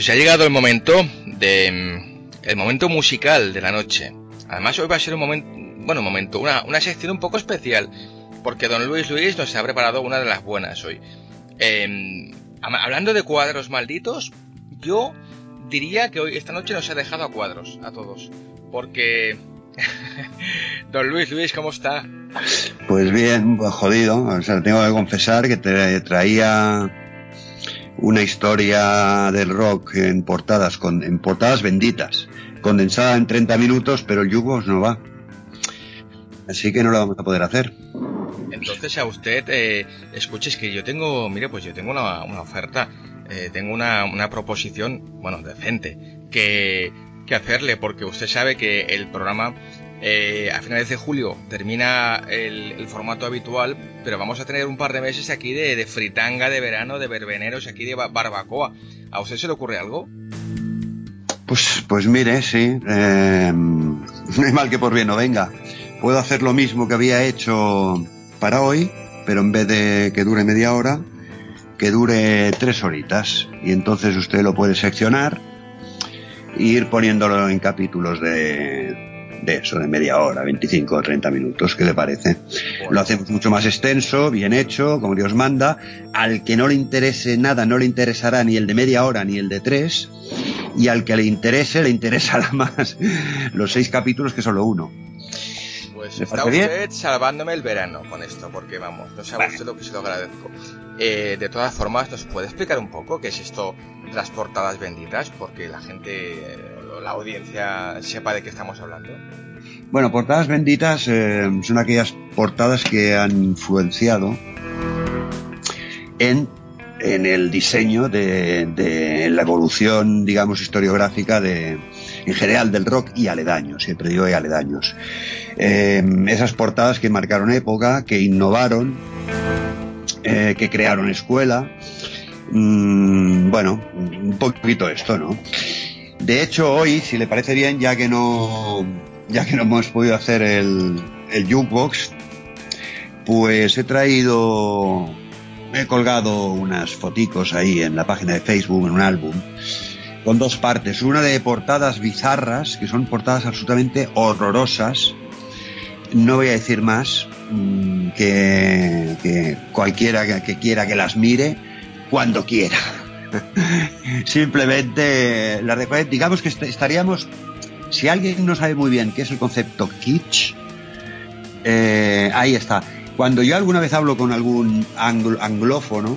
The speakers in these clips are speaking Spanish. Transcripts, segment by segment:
Pues ha llegado el momento de el momento musical de la noche. Además hoy va a ser un momento, bueno, un momento, una, una sección un poco especial, porque don Luis Luis nos ha preparado una de las buenas hoy. Em, hablando de cuadros malditos, yo diría que hoy esta noche nos ha dejado a cuadros a todos, porque don Luis Luis, ¿cómo está? Pues bien, pues jodido. Tengo que confesar que te traía una historia del rock en portadas, con, en portadas benditas, condensada en 30 minutos, pero el Yugos no va. Así que no lo vamos a poder hacer. Entonces a usted, eh, escuches que yo tengo, mire, pues yo tengo una, oferta, eh, tengo una, una, proposición, bueno, decente, que, que hacerle, porque usted sabe que el programa eh, a finales de julio termina el, formato habitual, pero vamos a tener un par de meses aquí de, fritanga de verano, de verbeneros, aquí de barbacoa. ¿A usted se le ocurre algo? Pues, pues mire, sí. Eh, no hay mal que por bien no venga. Puedo hacer lo mismo que había hecho para hoy, pero en vez de que dure media hora, que dure tres horitas. Y entonces usted lo puede seccionar e ir poniéndolo en capítulos de, de eso, de media hora, 25 o 30 minutos, ¿qué le parece? Lo hacemos mucho más extenso, bien hecho, como Dios manda. Al que no le interese nada, no le interesará ni el de media hora ni el de tres. Y al que le interese, le interesará más los seis capítulos que solo uno. Pues está usted salvándome el verano con esto, porque vamos, no sabe usted lo que se lo agradezco. Eh, de todas formas, ¿nos puede explicar un poco qué es esto de las portadas benditas? Porque la gente la audiencia sepa de qué estamos hablando? Bueno, portadas benditas eh, son aquellas portadas que han influenciado en, en el diseño de, la evolución, digamos, historiográfica de, en general del rock y aledaños, siempre digo y aledaños. Eh, esas portadas que marcaron época, que innovaron, eh, que crearon escuela. Mm, bueno, un poquito esto, ¿no? De hecho, hoy, si le parece bien, ya que no, ya que no hemos podido hacer el, el jukebox, pues he traído, he colgado unas foticos ahí en la página de Facebook, en un álbum, con dos partes. Una de portadas bizarras, que son portadas absolutamente horrorosas. No voy a decir más, mm, que, que cualquiera que quiera que las mire, cuando quiera. Simplemente, la digamos que estaríamos, si alguien no sabe muy bien qué es el concepto kitsch, eh, ahí está. Cuando yo alguna vez hablo con algún anglófono,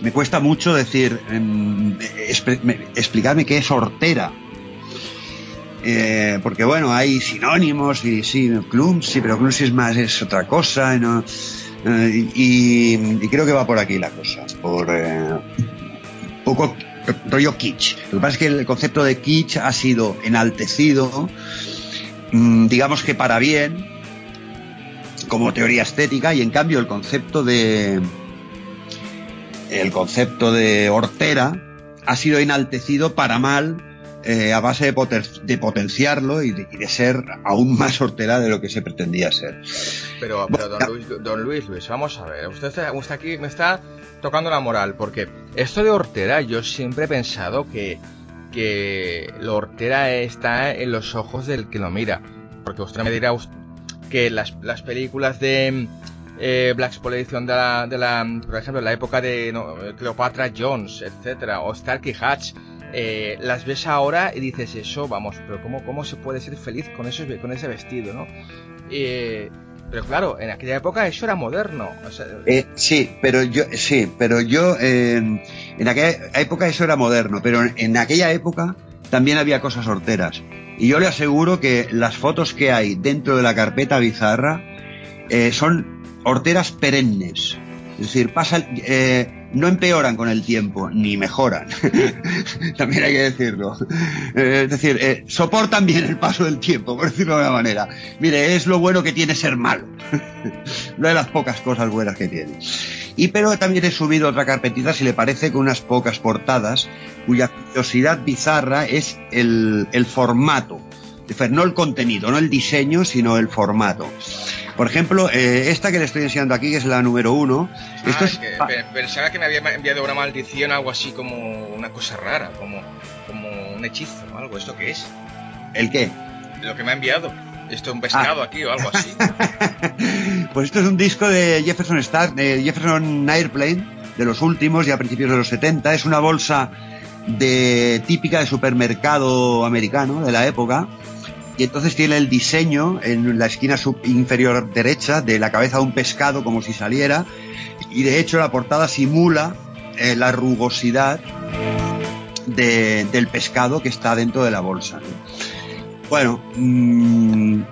me cuesta mucho decir, em, explicarme qué es hortera. Eh, porque bueno, hay sinónimos y sí, clumsy, pero clumsy es más, es otra cosa. Eh, y, creo que va por aquí la cosa, por, poco rollo kitsch. Lo que pasa es que el concepto de kitsch ha sido enaltecido, mm, digamos que para bien, como teoría estética, y en cambio el concepto de. El concepto de hortera ha sido enaltecido para mal eh, a base de, potenciarlo y de, ser aún más hortera de lo que se pretendía ser. Pero, don, Luis, Luis, vamos a ver. Usted, usted aquí me está tocando la moral, porque esto de hortera, yo siempre he pensado que, que lo hortera está en los ojos del que lo mira. Porque usted me dirá que las, las películas de eh, Black Exploitation de la, de la, por ejemplo, la época de Cleopatra Jones, etcétera, o Starkey Hatch, eh, las ves ahora y dices eso, vamos, pero ¿cómo, cómo se puede ser feliz con, eso, con ese vestido, no? Eh, pero claro, en aquella época eso era moderno. Eh, sí, pero yo, sí, pero yo, en aquella época eso era moderno, pero en, aquella época también había cosas horteras. Y yo le aseguro que las fotos que hay dentro de la carpeta bizarra son horteras perennes. Es decir, pasa, no empeoran con el tiempo, ni mejoran. También hay que decirlo. Eh, es decir, eh, soportan bien el paso del tiempo, por decirlo de alguna manera. Mire, es lo bueno que tiene ser malo. Una de las pocas cosas buenas que tiene. Y pero también he subido otra carpetita, si le parece, con unas pocas portadas, cuya curiosidad bizarra es el, el formato. No el contenido, no el diseño, sino el formato. Por ejemplo, eh, esta que le estoy enseñando aquí, que es la número uno. Ah, esto es, que pensaba que me había enviado una maldición, algo así como una cosa rara, como, como un hechizo, algo. ¿Esto qué es? ¿El qué? Lo que me ha enviado. ¿Esto es un pescado aquí o algo así? Pues esto es un disco de Jefferson Star, de Jefferson Airplane, de los últimos, ya a principios de los 70. Es una bolsa de típica de supermercado americano de la época. Y entonces tiene el diseño en la esquina sub- inferior derecha de la cabeza de un pescado como si saliera. Y de hecho la portada simula eh, la rugosidad de- del pescado que está dentro de la bolsa. ¿no? Bueno, mm,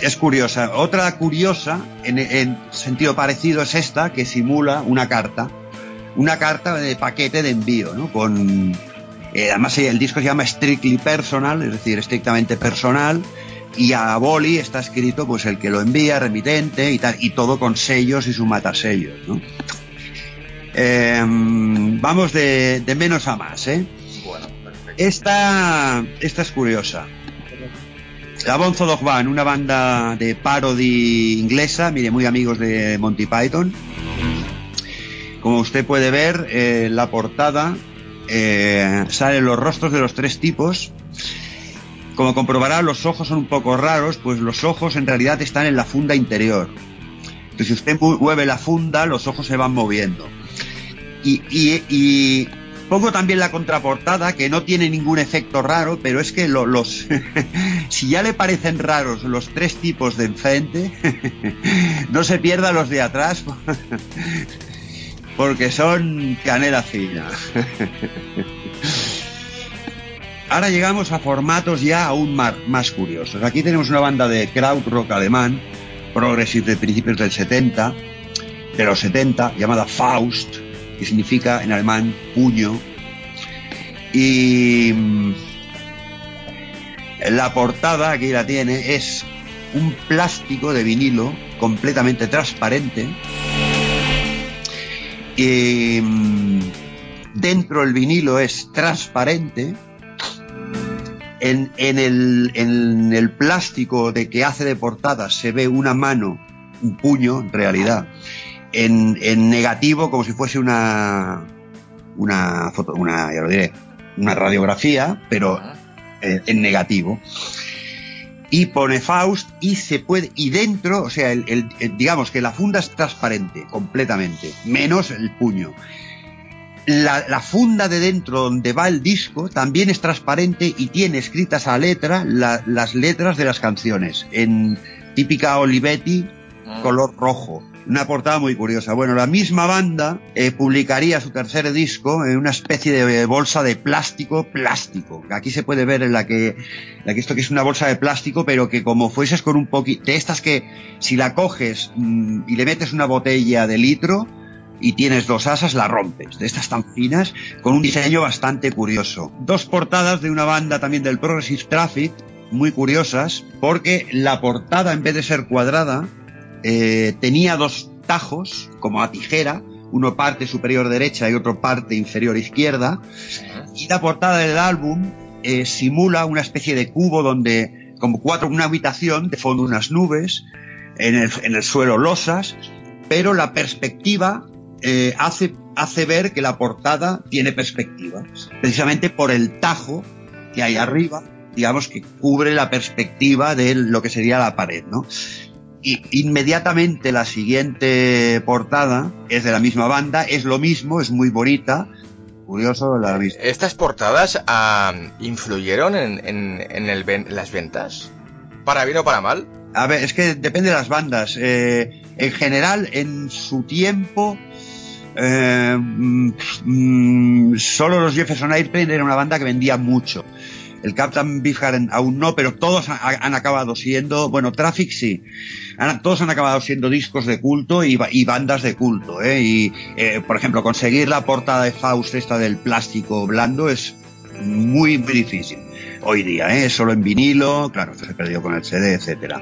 es curiosa. Otra curiosa, en, en sentido parecido, es esta, que simula una carta. Una carta de paquete de envío, ¿no? Con. Eh, además, el disco se llama Strictly Personal, es decir, estrictamente personal. Y a boli está escrito, pues, el que lo envía, remitente y tal, y todo con sellos y su matasellos, ¿no? Eh, vamos de, de menos a más, ¿eh? bueno, perfecto. Esta, esta es curiosa. La Bonzo Dog Band, una banda de parody inglesa, mire, muy amigos de Monty Python. Como usted puede ver, eh, la portada eh, salen los rostros de los tres tipos. Como comprobará, los ojos son un poco raros, pues los ojos en realidad están en la funda interior. Entonces, si usted mu- mueve la funda, los ojos se van moviendo. Y, y- pongo también la contraportada, que no tiene ningún efecto raro, pero es que lo- los. si ya le parecen raros los tres tipos de enfrente, no se pierda los de atrás, porque son canela fina. Ahora llegamos a formatos ya aún más, curiosos. Aquí tenemos una banda de krautrock alemán, progressive de principios del 70, de los 70, llamada Faust, que significa en alemán puño. Y mm, la portada, aquí la tiene, es un plástico de vinilo completamente transparente. Mm, dentro el vinilo es transparente. En, en el, en el plástico de que hace de portada se ve una mano, un puño en realidad, en, en negativo como si fuese una una foto, una, ya lo diré, una radiografía, pero eh, en negativo. Y pone Faust y se puede, y dentro, o sea, el, el- el- digamos que la funda es transparente completamente, menos el puño. La, la funda de dentro donde va el disco también es transparente y tiene escritas a letra la- las letras de las canciones en típica Olivetti Mm. color rojo. Una portada muy curiosa. Bueno, la misma banda eh, publicaría su tercer disco en una especie de bolsa de plástico, plástico. Aquí se puede ver en la que, esto que es una bolsa de plástico, pero que como fueses con un poquito, de estas que si la coges mm, y le metes una botella de litro y tienes dos asas, la rompes. De estas tan finas, con un diseño bastante curioso. Dos portadas de una banda también del Progressive Traffic, muy curiosas, porque la portada en vez de ser cuadrada, eh, tenía dos tajos, como a tijera, uno parte superior derecha y otro parte inferior izquierda, y la portada del álbum eh, simula una especie de cubo donde, como cuatro, una habitación, de fondo unas nubes, en el, suelo losas, pero la perspectiva eh, hace, hace ver que la portada tiene perspectiva, precisamente por el tajo que hay arriba, digamos que cubre la perspectiva de lo que sería la pared, ¿no? Y inmediatamente la siguiente portada es de la misma banda, es lo mismo, es muy bonita. Curioso la vista. ¿Estas portadas ah, influyeron en, en- en el ven- las ventas? ¿Para bien o para mal? A ver, es que depende de las bandas. Eh, en general, en su tiempo, eh, mm, solo los Jefferson Airplane era una banda que vendía mucho. El Captain Beefheart aún no, pero todos ha- han acabado siendo, bueno, Traffic sí, Todos han acabado siendo discos de culto y, ba- y bandas de culto, ¿eh? Y, eh, por ejemplo, conseguir la portada de Faust esta del plástico blando es muy, muy difícil hoy día, ¿eh? Solo en vinilo, claro, esto se perdió con el CD, etcétera.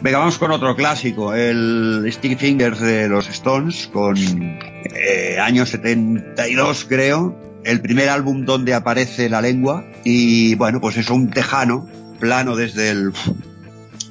Venga, vamos con otro clásico, el Sticky Fingers de los Stones, con eh, año 72 creo, el primer álbum donde aparece la lengua y bueno, pues es un tejano, plano desde el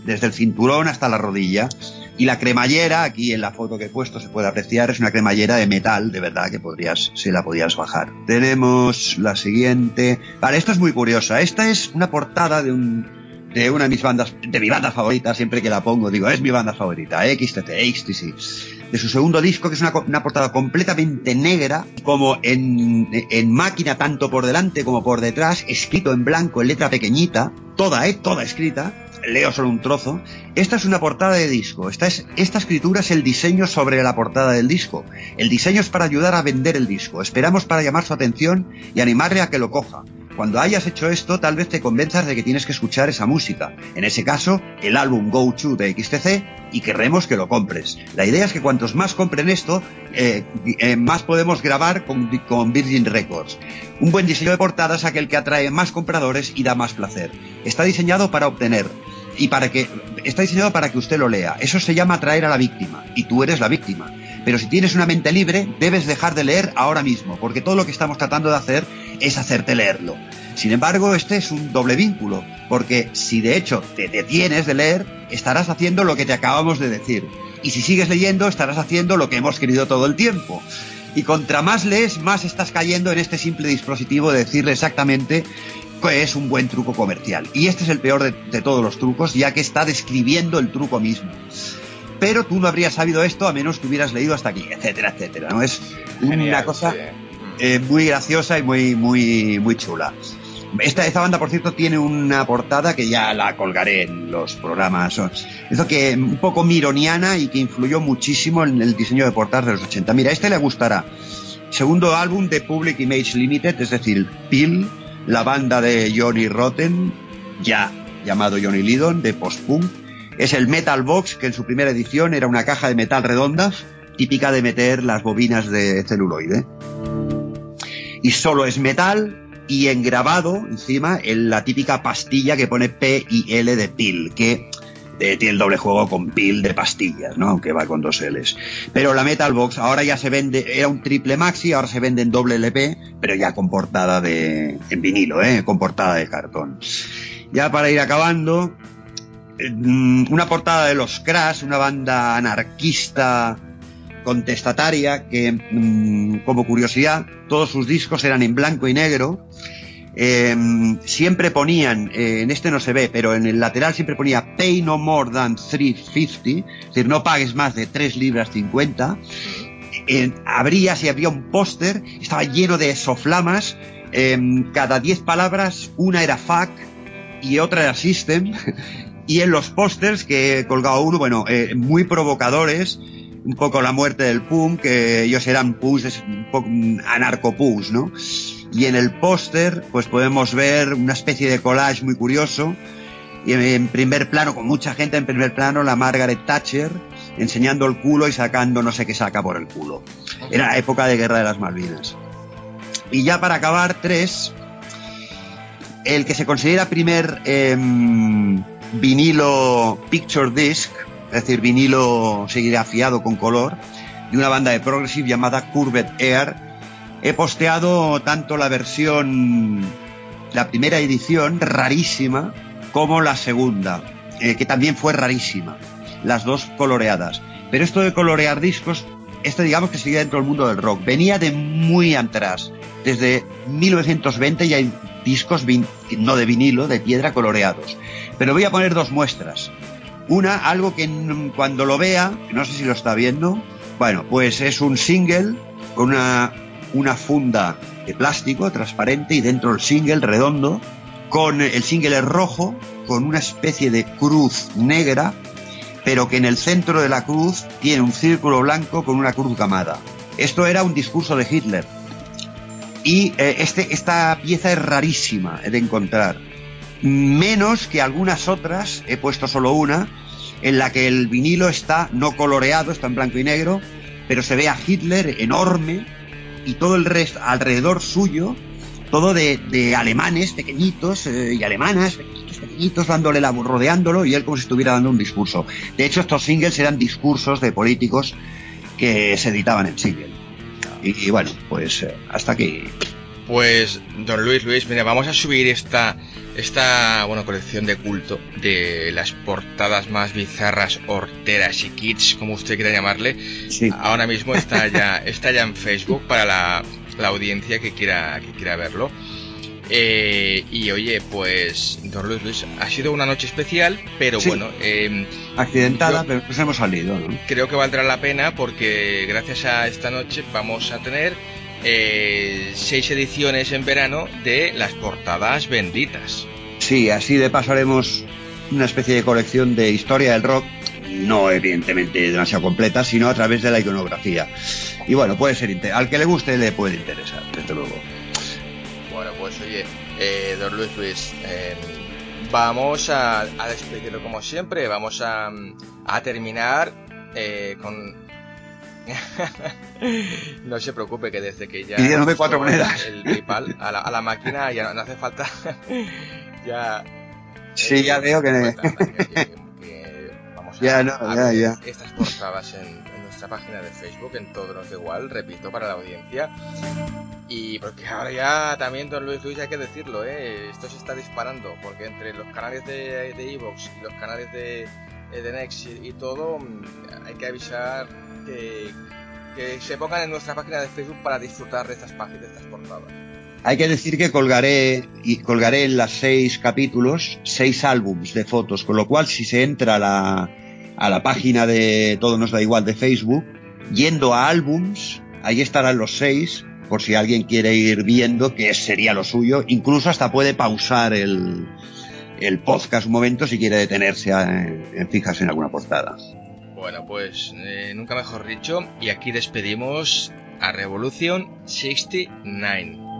desde el cinturón hasta la rodilla, Y la cremallera, aquí en la foto que he puesto se puede apreciar, es una cremallera de metal, de verdad, que podrías, se la podías bajar. Tenemos la siguiente. Vale, esta es muy curiosa. Esta es una portada de un, de una de mis bandas, de mi banda favorita, siempre que la pongo, digo, es mi banda favorita, XTC, XTC, de su segundo disco, que es una, una portada completamente negra, como en, en, máquina, tanto por delante como por detrás, escrito en blanco, en letra pequeñita, toda, eh, toda escrita, leo solo un trozo. Esta es una portada de disco. Esta, es, esta escritura es el diseño sobre la portada del disco. El diseño es para ayudar a vender el disco. Esperamos para llamar su atención y animarle a que lo coja. Cuando hayas hecho esto, tal vez te convenzas de que tienes que escuchar esa música. En ese caso, el álbum Go To de XTC y querremos que lo compres. La idea es que cuantos más compren esto, eh, eh, más podemos grabar con, con Virgin Records. Un buen diseño de portada es aquel que atrae más compradores y da más placer. Está diseñado para obtener y para que está diseñado para que usted lo lea. Eso se llama atraer a la víctima y tú eres la víctima. Pero si tienes una mente libre, debes dejar de leer ahora mismo, porque todo lo que estamos tratando de hacer es hacerte leerlo. Sin embargo, este es un doble vínculo, porque si de hecho te detienes de leer, estarás haciendo lo que te acabamos de decir. Y si sigues leyendo, estarás haciendo lo que hemos querido todo el tiempo. Y contra más lees, más estás cayendo en este simple dispositivo de decirle exactamente es un buen truco comercial. Y este es el peor de, de todos los trucos, ya que está describiendo el truco mismo pero tú no habrías sabido esto a menos que hubieras leído hasta aquí, etcétera, etcétera. ¿no? Es una cosa eh, muy graciosa y muy, muy, muy chula. Esta, esta banda, por cierto, tiene una portada que ya la colgaré en los programas. Eso que un poco mironiana y que influyó muchísimo en el diseño de portadas de los 80. Mira, este le gustará. Segundo álbum de Public Image Limited, es decir, Pill, la banda de Johnny Rotten, ya llamado Johnny Lydon, de post-punk, es el Metal Box, que en su primera edición era una caja de metal redonda, típica de meter las bobinas de celuloide. Y solo es metal y engrabado encima en la típica pastilla que pone P y L de pil, que eh, tiene el doble juego con pil de pastillas, ¿no? Que va con dos L's. Pero la Metal Box ahora ya se vende, era un triple maxi, ahora se vende en doble LP, pero ya con portada de, en vinilo, ¿eh? Con portada de cartón. Ya para ir acabando, Mm, una portada de los Crash, una banda anarquista contestataria que, mm, como curiosidad, todos sus discos eran en blanco y negro. Em, siempre ponían, eh, en este no se ve, pero en el lateral siempre ponía pay no more than 350, es decir, no pagues más de 3 libras 50. habría, si había un póster, estaba lleno de soflamas, em, cada 10 palabras una era fuck y otra era system Y en los pósters que he colgado uno, bueno, eh, muy provocadores, un poco la muerte del punk, que ellos eran punks, un poco anarcopus, ¿no? Y en el póster, pues podemos ver una especie de collage muy curioso. Y en primer plano, con mucha gente en primer plano, la Margaret Thatcher enseñando el culo y sacando no sé qué saca por el culo. Era la época de Guerra de las Malvinas. Y ya para acabar, tres, el que se considera primer em, vinilo Picture Disc, es decir, vinilo serigrafiado con color, de una banda de progressive llamada Curved Air. He posteado tanto la versión, la primera edición, rarísima, como la segunda, eh, que también fue rarísima, las dos coloreadas. Pero esto de colorear discos, esto digamos que sigue dentro del mundo del rock, venía de muy atrás. Desde 1920 ya hay discos no de vinilo, de piedra coloreados. Pero voy a poner dos muestras. Una, algo que cuando lo vea, no sé si lo está viendo, bueno, pues es un single con una, una funda de plástico transparente y dentro el single redondo, con el single es rojo, con una especie de cruz negra, pero que en el centro de la cruz tiene un círculo blanco con una cruz gamada. Esto era un discurso de Hitler. Y eh, este, esta pieza es rarísima de encontrar menos que algunas otras, he puesto solo una, en la que el vinilo está no coloreado, está en blanco y negro, pero se ve a Hitler enorme y todo el resto alrededor suyo, todo de, alemanes pequeñitos eh, y alemanas, pequeñitos, pequeñitos, dándole la, rodeándolo y él como si estuviera dando un discurso. De hecho, estos singles eran discursos de políticos que se editaban en single. Y, bueno, pues eh, hasta aquí Pues, don Luis, Luis, mira, vamos a subir esta, esta, bueno, colección de culto de las portadas más bizarras, horteras y kits, como usted quiera llamarle. Ahora mismo está ya, está ya en Facebook para la, la audiencia que quiera, que quiera verlo. Eh, y oye, pues, don Luis, Luis, ha sido una noche especial, pero bueno. Eh, Accidentada, pero pues hemos salido, ¿no? Creo que valdrá la pena porque gracias a esta noche vamos a tener eh, seis ediciones en verano de las portadas benditas. Sí, así de paso haremos una especie de colección de historia del rock, no evidentemente demasiado completa, sino a través de la iconografía. Y bueno, puede ser, al que le guste le puede interesar, desde luego. Bueno, pues oye, eh, don Luis Luis, eh, vamos a, despedirlo como siempre, vamos a, terminar eh, con... no se preocupe que desde que ya... Y cuatro monedas. El PayPal a la, máquina ya no, hace falta... ya... Sí, ya veo que... vamos a, no, ya, ya. estas portadas en, nuestra página de Facebook, en todo nos da igual, repito, para la audiencia. Y porque ahora ya también, don Luis Luis, hay que decirlo, ¿eh? esto se está disparando, porque entre los canales de Evox y los canales de, de Next y, todo, mm, hay que avisar que, que, se pongan en nuestra página de Facebook para disfrutar de estas páginas, de estas portadas. Hay que decir que colgaré, y colgaré en las seis capítulos seis álbums de fotos, con lo cual si se entra a la, a la página de Todo nos da igual de Facebook, yendo a álbums, ahí estarán los seis por si alguien quiere ir viendo qué sería lo suyo. Incluso hasta puede pausar el, el podcast un momento si quiere detenerse en fijarse en alguna portada. Bueno, pues eh, nunca mejor dicho, y aquí despedimos a Revolution 69.